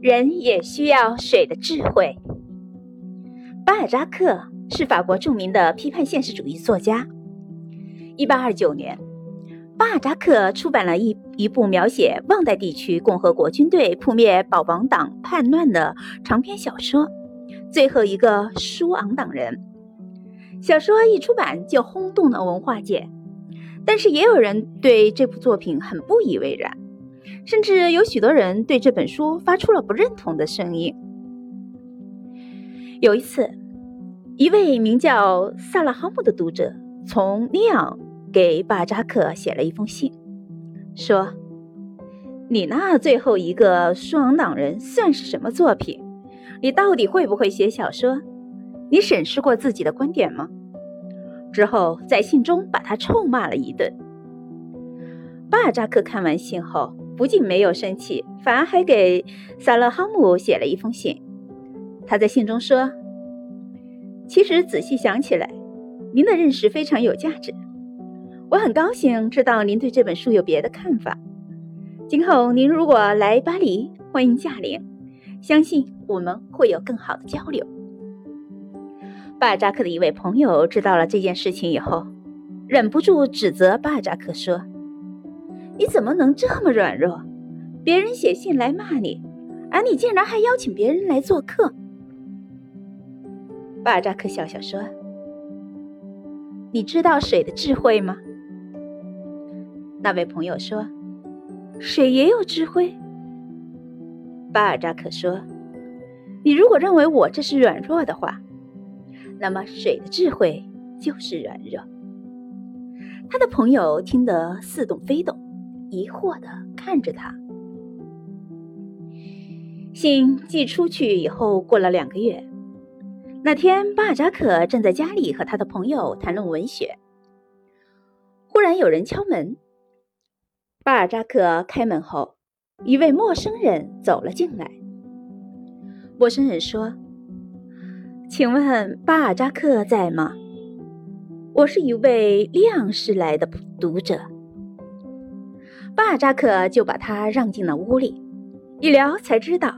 人也需要水的智慧。巴尔扎克是法国著名的批判现实主义作家。一八二九年，巴尔扎克出版了一一部描写旺代地区共和国军队扑灭保王党叛乱的长篇小说《最后一个舒昂党人》。小说一出版就轰动了文化界，但是也有人对这部作品很不以为然。甚至有许多人对这本书发出了不认同的声音。有一次，一位名叫萨拉哈姆的读者从尼昂给巴扎克写了一封信，说：“你那最后一个双党人算是什么作品？你到底会不会写小说？你审视过自己的观点吗？”之后在信中把他臭骂了一顿。巴尔扎克看完信后。不仅没有生气，反而还给萨勒哈姆写了一封信。他在信中说：“其实仔细想起来，您的认识非常有价值。我很高兴知道您对这本书有别的看法。今后您如果来巴黎，欢迎驾临，相信我们会有更好的交流。”巴尔扎克的一位朋友知道了这件事情以后，忍不住指责巴尔扎克说。你怎么能这么软弱？别人写信来骂你，而你竟然还邀请别人来做客。巴扎克笑笑说：“你知道水的智慧吗？”那位朋友说：“水也有智慧。”巴尔扎克说：“你如果认为我这是软弱的话，那么水的智慧就是软弱。”他的朋友听得似懂非懂。疑惑的看着他。信寄出去以后，过了两个月，那天巴尔扎克正在家里和他的朋友谈论文学，忽然有人敲门。巴尔扎克开门后，一位陌生人走了进来。陌生人说：“请问巴尔扎克在吗？我是一位亮士来的读者。”巴扎克就把他让进了屋里，一聊才知道，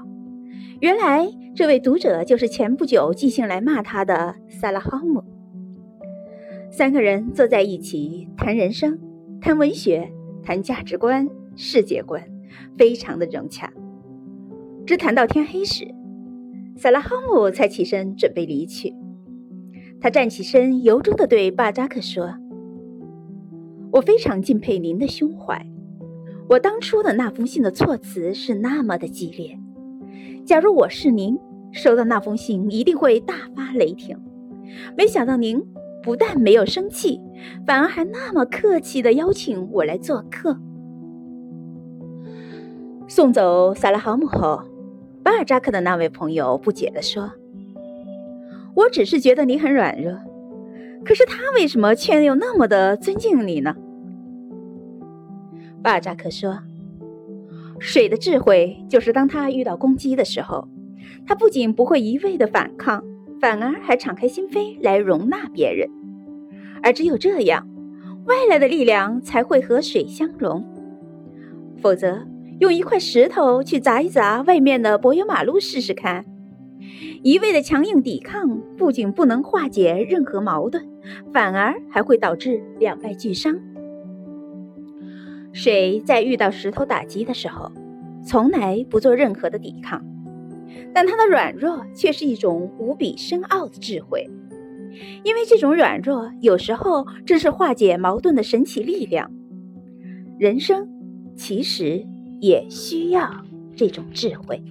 原来这位读者就是前不久寄信来骂他的萨拉哈姆。三个人坐在一起谈人生、谈文学、谈价值观、世界观，非常的融洽。只谈到天黑时，萨拉哈姆才起身准备离去。他站起身，由衷地对巴扎克说：“我非常敬佩您的胸怀。”我当初的那封信的措辞是那么的激烈，假如我是您，收到那封信一定会大发雷霆。没想到您不但没有生气，反而还那么客气的邀请我来做客。送走萨拉哈姆后，巴尔扎克的那位朋友不解地说：“我只是觉得你很软弱，可是他为什么却又那么的尊敬你呢？”巴扎克说：“水的智慧就是，当他遇到攻击的时候，他不仅不会一味的反抗，反而还敞开心扉来容纳别人。而只有这样，外来的力量才会和水相融。否则，用一块石头去砸一砸外面的柏油马路试试看，一味的强硬抵抗，不仅不能化解任何矛盾，反而还会导致两败俱伤。”水在遇到石头打击的时候，从来不做任何的抵抗，但它的软弱却是一种无比深奥的智慧，因为这种软弱有时候正是化解矛盾的神奇力量。人生其实也需要这种智慧。